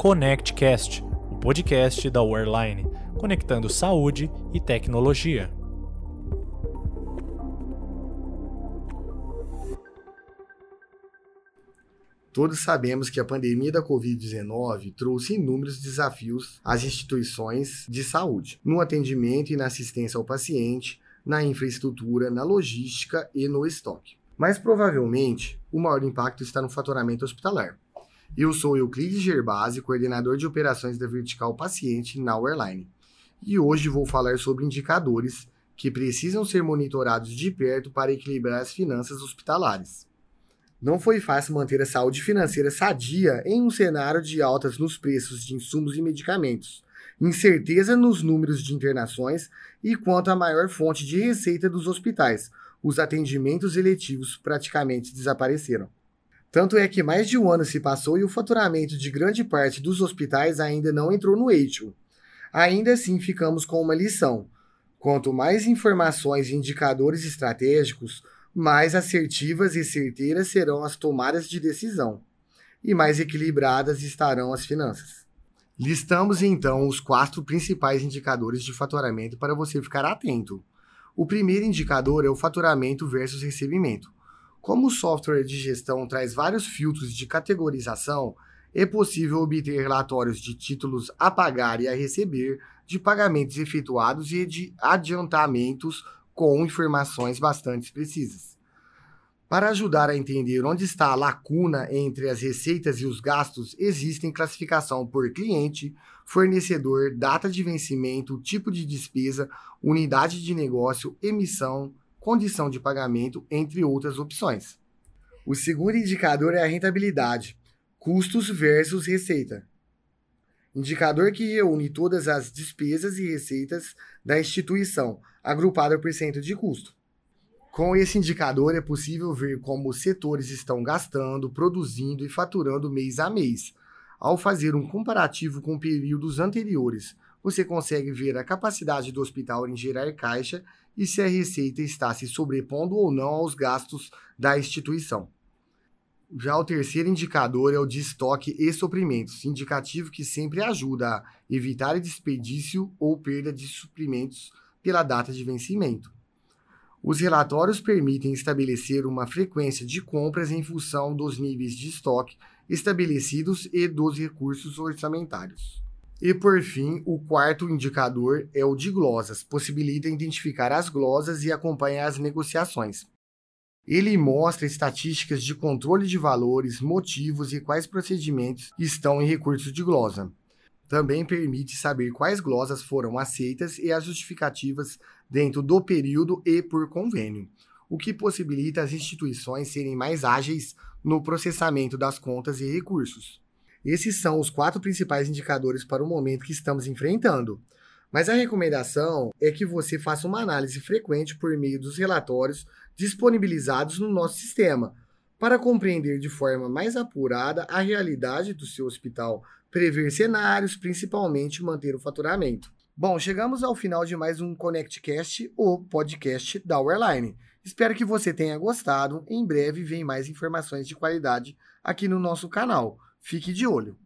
ConnectCast, o podcast da Wearline, conectando saúde e tecnologia. Todos sabemos que a pandemia da Covid-19 trouxe inúmeros desafios às instituições de saúde, no atendimento e na assistência ao paciente, na infraestrutura, na logística e no estoque. Mas provavelmente o maior impacto está no faturamento hospitalar. Eu sou Euclides Gerbasi, coordenador de operações da Vertical Paciente na Airline, e hoje vou falar sobre indicadores que precisam ser monitorados de perto para equilibrar as finanças hospitalares. Não foi fácil manter a saúde financeira sadia em um cenário de altas nos preços de insumos e medicamentos, incerteza nos números de internações e quanto à maior fonte de receita dos hospitais, os atendimentos eletivos praticamente desapareceram. Tanto é que mais de um ano se passou e o faturamento de grande parte dos hospitais ainda não entrou no eixo. Ainda assim, ficamos com uma lição: quanto mais informações e indicadores estratégicos, mais assertivas e certeiras serão as tomadas de decisão, e mais equilibradas estarão as finanças. Listamos então os quatro principais indicadores de faturamento para você ficar atento. O primeiro indicador é o faturamento versus recebimento. Como o software de gestão traz vários filtros de categorização, é possível obter relatórios de títulos a pagar e a receber, de pagamentos efetuados e de adiantamentos com informações bastante precisas. Para ajudar a entender onde está a lacuna entre as receitas e os gastos, existem classificação por cliente, fornecedor, data de vencimento, tipo de despesa, unidade de negócio, emissão, condição de pagamento, entre outras opções. O segundo indicador é a rentabilidade, custos versus receita. Indicador que reúne todas as despesas e receitas da instituição, agrupado por cento de custo. Com esse indicador é possível ver como os setores estão gastando, produzindo e faturando mês a mês. Ao fazer um comparativo com períodos anteriores, você consegue ver a capacidade do hospital em gerar caixa e se a receita está se sobrepondo ou não aos gastos da instituição. Já o terceiro indicador é o de estoque e suprimentos, indicativo que sempre ajuda a evitar desperdício ou perda de suprimentos pela data de vencimento. Os relatórios permitem estabelecer uma frequência de compras em função dos níveis de estoque estabelecidos e dos recursos orçamentários. E por fim, o quarto indicador é o de glosas, possibilita identificar as glosas e acompanhar as negociações. Ele mostra estatísticas de controle de valores, motivos e quais procedimentos estão em recursos de glosa. Também permite saber quais glosas foram aceitas e as justificativas dentro do período e por convênio, o que possibilita as instituições serem mais ágeis no processamento das contas e recursos. Esses são os quatro principais indicadores para o momento que estamos enfrentando. Mas a recomendação é que você faça uma análise frequente por meio dos relatórios disponibilizados no nosso sistema, para compreender de forma mais apurada a realidade do seu hospital, prever cenários, principalmente manter o faturamento. Bom, chegamos ao final de mais um ConnectCast, o podcast da Airline. Espero que você tenha gostado. Em breve vem mais informações de qualidade aqui no nosso canal. Fique de olho.